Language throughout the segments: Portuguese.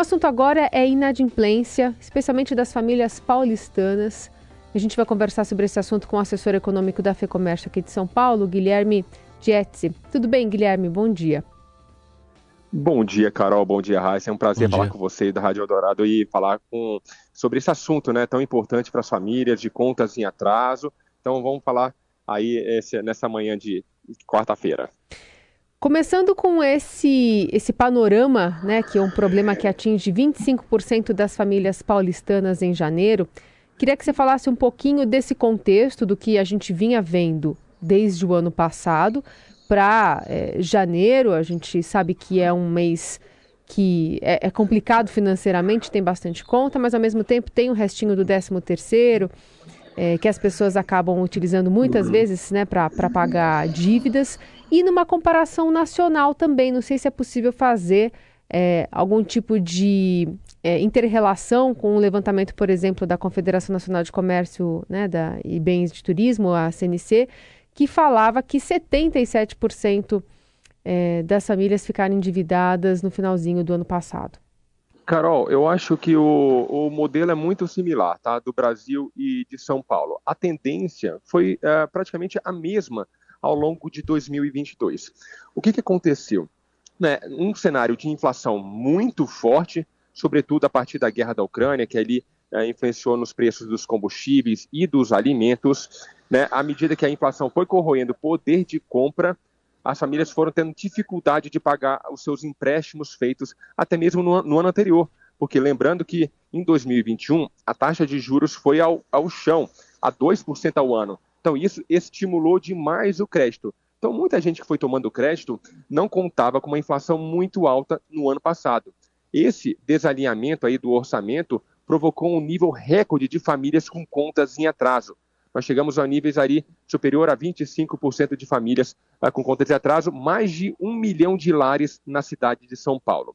assunto agora é inadimplência, especialmente das famílias paulistanas. A gente vai conversar sobre esse assunto com o assessor econômico da FEComércio aqui de São Paulo, Guilherme Jetsi. Tudo bem, Guilherme? Bom dia. Bom dia, Carol. Bom dia, Raíssa. É um prazer Bom falar dia. com você da Rádio Eldorado e falar com, sobre esse assunto né, tão importante para as famílias, de contas em atraso. Então, vamos falar aí esse, nessa manhã de quarta-feira. Começando com esse, esse panorama, né, que é um problema que atinge 25% das famílias paulistanas em janeiro, queria que você falasse um pouquinho desse contexto, do que a gente vinha vendo desde o ano passado, para é, janeiro, a gente sabe que é um mês que é, é, complicado financeiramente, tem bastante conta, mas ao mesmo tempo tem o restinho do 13 terceiro, é, que as pessoas acabam utilizando muitas uhum. vezes né, para pagar dívidas. E numa comparação nacional também, não sei se é possível fazer é, algum tipo de é, interrelação com o levantamento, por exemplo, da Confederação Nacional de Comércio né, da, e Bens de Turismo, a CNC, que falava que 77% é, das famílias ficaram endividadas no finalzinho do ano passado. Carol, eu acho que o, o modelo é muito similar, tá? Do Brasil e de São Paulo. A tendência foi é, praticamente a mesma ao longo de 2022. O que, que aconteceu? Né, um cenário de inflação muito forte, sobretudo a partir da guerra da Ucrânia, que ali é, influenciou nos preços dos combustíveis e dos alimentos né, à medida que a inflação foi corroendo o poder de compra, as famílias foram tendo dificuldade de pagar os seus empréstimos feitos até mesmo no, no ano anterior. Porque lembrando que em 2021 a taxa de juros foi ao, ao chão, a 2% ao ano. Então isso estimulou demais o crédito. Então muita gente que foi tomando crédito não contava com uma inflação muito alta no ano passado. Esse desalinhamento aí do orçamento provocou um nível recorde de famílias com contas em atraso nós chegamos a níveis ali superior a 25% de famílias uh, com conta de atraso, mais de um milhão de lares na cidade de São Paulo.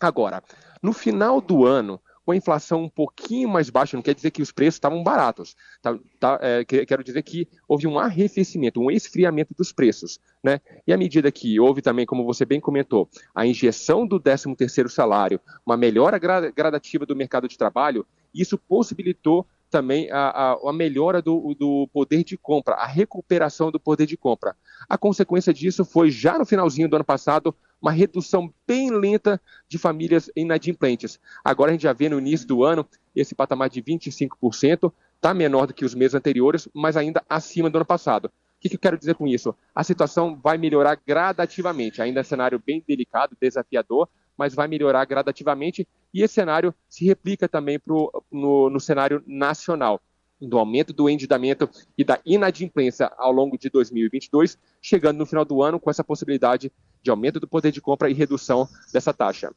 Agora, no final do ano, com a inflação um pouquinho mais baixa, não quer dizer que os preços estavam baratos. Tá, tá, é, quero dizer que houve um arrefecimento, um esfriamento dos preços. Né? E à medida que houve também, como você bem comentou, a injeção do 13º salário, uma melhora gradativa do mercado de trabalho, isso possibilitou também a, a, a melhora do, do, poder de compra, a recuperação do poder de compra. A consequência disso foi, já no finalzinho do ano passado, uma redução bem lenta de famílias inadimplentes. Agora a gente já vê no início do ano esse patamar de 25%, está menor do que os meses anteriores, mas ainda acima do ano passado. O que, que eu quero dizer com isso? A situação vai melhorar gradativamente, ainda é um cenário bem delicado, desafiador, mas vai melhorar gradativamente e esse cenário se replica também pro, no, no cenário nacional do aumento do endividamento e da inadimplência ao longo de 2022, chegando no final do ano com essa possibilidade de aumento do poder de compra e redução dessa taxa.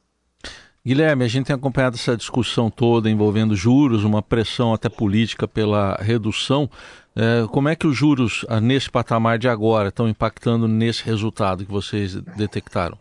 Guilherme, a gente tem acompanhado essa discussão toda envolvendo juros, uma pressão até política pela redução. É, como é que os juros ah, nesse patamar de agora estão impactando nesse resultado que vocês detectaram?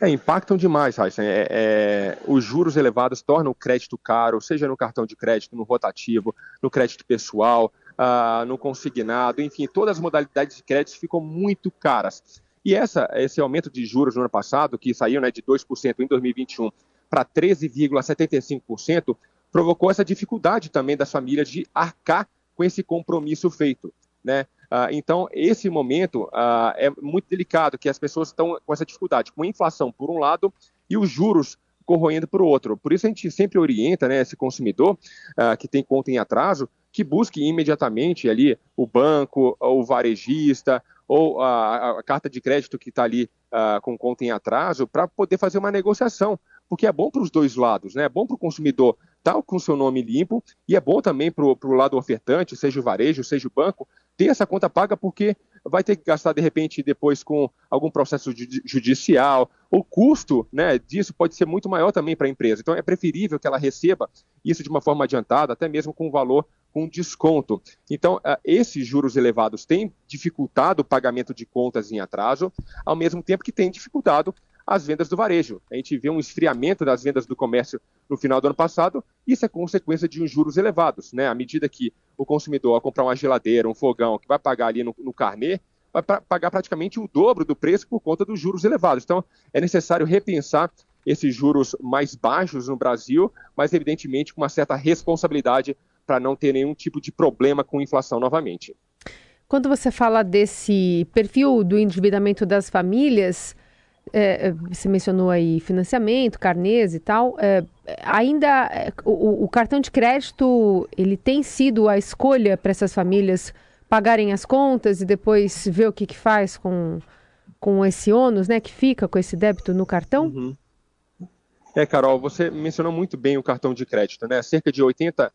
É, impactam demais, Heisen. É, é, os juros elevados tornam o crédito caro, seja no cartão de crédito, no rotativo, no crédito pessoal, uh, no consignado, enfim, todas as modalidades de crédito ficam muito caras. E essa, esse aumento de juros no ano passado, que saiu né, de 2% em 2021 para 13,75%, provocou essa dificuldade também das famílias de arcar com esse compromisso feito. Né? Ah, então, esse momento ah, é muito delicado, que as pessoas estão com essa dificuldade, com a inflação por um lado e os juros corroendo por outro. Por isso a gente sempre orienta né, esse consumidor ah, que tem conta em atraso que busque imediatamente ali o banco, o varejista, ou a, a carta de crédito que está ali uh, com conta em atraso, para poder fazer uma negociação, porque é bom para os dois lados, né? É bom para o consumidor estar tá com o seu nome limpo e é bom também para o lado ofertante, seja o varejo, seja o banco, ter essa conta paga porque vai ter que gastar de repente depois com algum processo judicial. O custo né, disso pode ser muito maior também para a empresa. Então é preferível que ela receba isso de uma forma adiantada, até mesmo com valor com desconto. Então, esses juros elevados têm dificultado o pagamento de contas em atraso, ao mesmo tempo que tem dificultado as vendas do varejo. A gente vê um esfriamento das vendas do comércio no final do ano passado, isso é consequência de uns juros elevados. Né? À medida que o consumidor, ao comprar uma geladeira, um fogão, que vai pagar ali no, no carnê, vai pra, pagar praticamente o dobro do preço por conta dos juros elevados. Então, é necessário repensar esses juros mais baixos no Brasil, mas evidentemente com uma certa responsabilidade para não ter nenhum tipo de problema com inflação novamente. Quando você fala desse perfil do endividamento das famílias, é, você mencionou aí financiamento, carnês e tal, é, ainda é, o, o, cartão de crédito ele tem sido a escolha para essas famílias pagarem as contas e depois ver o que, que faz com, com esse ônus, né, que fica com esse débito no cartão? Uhum. É, Carol, você mencionou muito bem o cartão de crédito, né? Cerca de 80%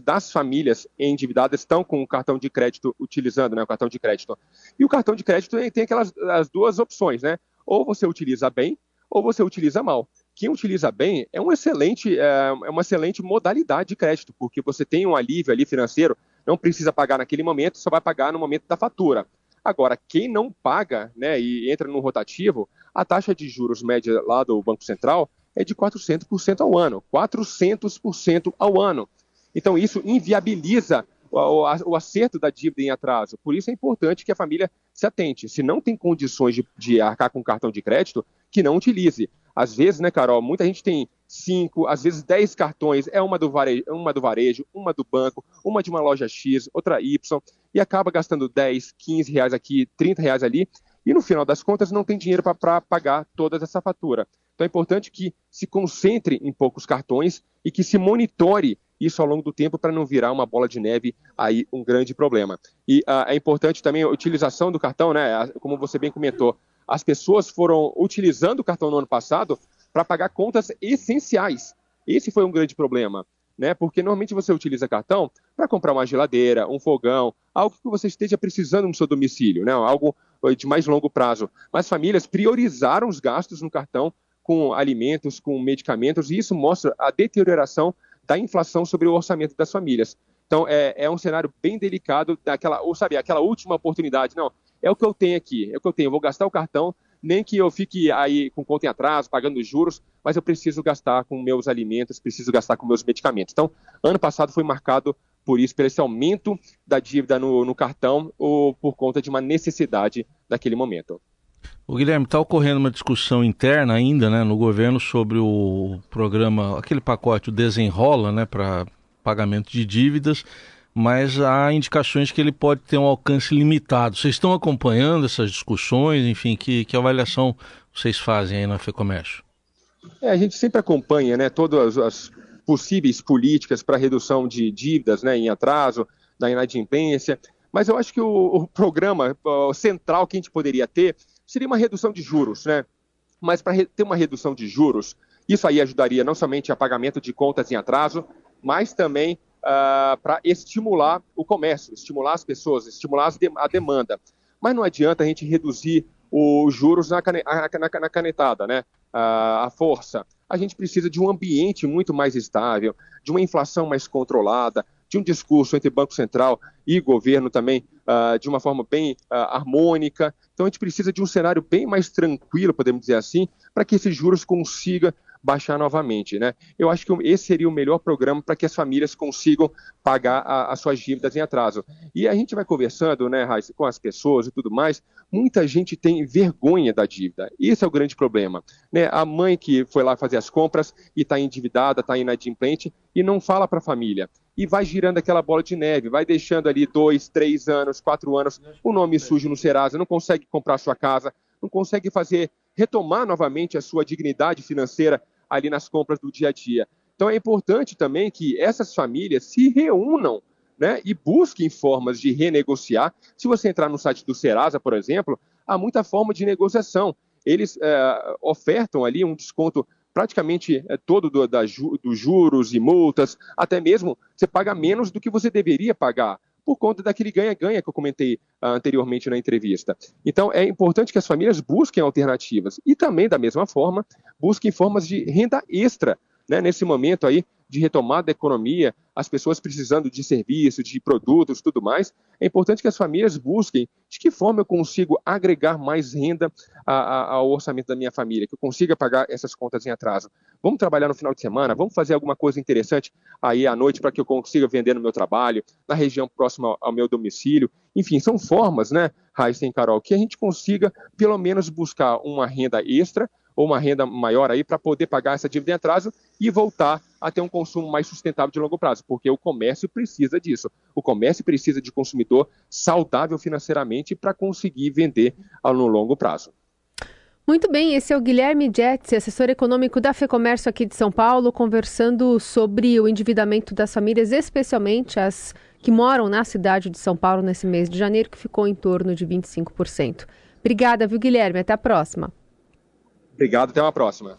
das famílias endividadas estão com o cartão de crédito utilizando, né, o cartão de crédito. E o cartão de crédito tem aquelas as duas opções, né? Ou você utiliza bem, ou você utiliza mal. Quem utiliza bem é um excelente, é, é uma excelente modalidade de crédito, porque você tem um alívio ali financeiro, não precisa pagar naquele momento, só vai pagar no momento da fatura. Agora, quem não paga né, e entra no rotativo, a taxa de juros média lá do Banco Central é de 400% ao ano. 400% ao ano. Então, isso inviabiliza o, acerto da dívida em atraso. Por isso é importante que a família se atente. Se não tem condições de, de arcar com cartão de crédito, que não utilize. Às vezes, né, Carol, muita gente tem cinco, às vezes dez cartões, é uma do, varejo, uma do varejo, uma do banco, uma de uma loja X, outra Y, e acaba gastando 10, 15 reais aqui, 30 reais ali, e no final das contas não tem dinheiro para pagar toda essa fatura. Então é importante que se concentre em poucos cartões e que se monitore isso ao longo do tempo para não virar uma bola de neve aí um grande problema. E uh, é importante também a utilização do cartão, né? Como você bem comentou, as pessoas foram utilizando o cartão no ano passado para pagar contas essenciais. Esse foi um grande problema, né? Porque normalmente você utiliza cartão para comprar uma geladeira, um fogão, algo que você esteja precisando no seu domicílio, né? Algo de mais longo prazo. Mas famílias priorizaram os gastos no cartão com alimentos, com medicamentos, e isso mostra a deterioração da inflação sobre o orçamento das famílias. Então, é, é um cenário bem delicado, daquela, ou sabe, aquela última oportunidade. Não, é o que eu tenho aqui, é o que eu tenho, eu vou gastar o cartão, nem que eu fique aí com conta em atraso, pagando juros, mas eu preciso gastar com meus alimentos, preciso gastar com meus medicamentos. Então, ano passado foi marcado por isso, por esse aumento da dívida no, no cartão, ou por conta de uma necessidade daquele momento. O Guilherme, está ocorrendo uma discussão interna ainda né, no governo sobre o programa, aquele pacote, o Desenrola, né, para pagamento de dívidas, mas há indicações que ele pode ter um alcance limitado. Vocês estão acompanhando essas discussões? Enfim, que, que avaliação vocês fazem aí na FEComércio? É, a gente sempre acompanha né, todas as possíveis políticas para redução de dívidas né, em atraso, da inadimplência, mas eu acho que o, o programa o central que a gente poderia ter seria uma redução de juros, né? Mas para ter uma redução de juros, isso aí ajudaria não somente a pagamento de contas em atraso, mas também uh, ah, para estimular o comércio, estimular as pessoas, estimular a demanda. Mas não adianta a gente reduzir os juros na, canetada, né? Uh, a força. A gente precisa de um ambiente muito mais estável, de uma inflação mais controlada, de um discurso entre Banco Central e governo também uh, de uma forma bem uh, harmônica. Então a gente precisa de um cenário bem mais tranquilo, podemos dizer assim, para que esses juros consiga baixar novamente. Né? Eu acho que esse seria o melhor programa para que as famílias consigam pagar as suas dívidas em atraso. E a gente vai conversando né, Raíssa, com as pessoas e tudo mais, muita gente tem vergonha da dívida. Esse é o grande problema. Né? A mãe que foi lá fazer as compras e está endividada, está inadimplente e não fala para a família e vai girando aquela bola de neve, vai deixando ali dois, três anos, quatro anos, o nome sujo no Serasa, não consegue comprar sua casa, não consegue fazer retomar novamente a sua dignidade financeira ali nas compras do dia a dia. Então é importante também que essas famílias se reúnam né, e busquem formas de renegociar. Se você entrar no site do Serasa, por exemplo, há muita forma de negociação. Eles é, ofertam ali um desconto praticamente é, todo do, dos juros e multas, até mesmo você paga menos do que você deveria pagar por conta daquele ganha-ganha que eu comentei uh, anteriormente na entrevista. Então, é importante que as famílias busquem alternativas e também, da mesma forma, busquem formas de renda extra. Né, nesse momento aí de retomada da economia, as pessoas precisando de serviços, de produtos, tudo mais, é importante que as famílias busquem de que forma eu consigo agregar mais renda a, a, ao orçamento da minha família, que eu consiga pagar essas contas em atraso. Vamos trabalhar no final de semana, vamos fazer alguma coisa interessante aí à noite para que eu consiga vender no meu trabalho, na região próxima ao, ao meu domicílio. Enfim, são formas, né, Raíssa e Carol, que a gente consiga pelo menos buscar uma renda extra ou uma renda maior aí para poder pagar essa dívida em atraso e voltar a ter um consumo mais sustentável de longo prazo, porque o comércio precisa disso. O comércio precisa de consumidor saudável financeiramente para conseguir vender no longo prazo. Muito bem, esse é o Guilherme Jetz, assessor econômico da FEComércio aqui de São Paulo, conversando sobre o endividamento das famílias, especialmente as que moram na cidade de São Paulo nesse mês de janeiro, que ficou em torno de 25%. Obrigada, viu, Guilherme? Até a próxima. Obrigado, até uma próxima.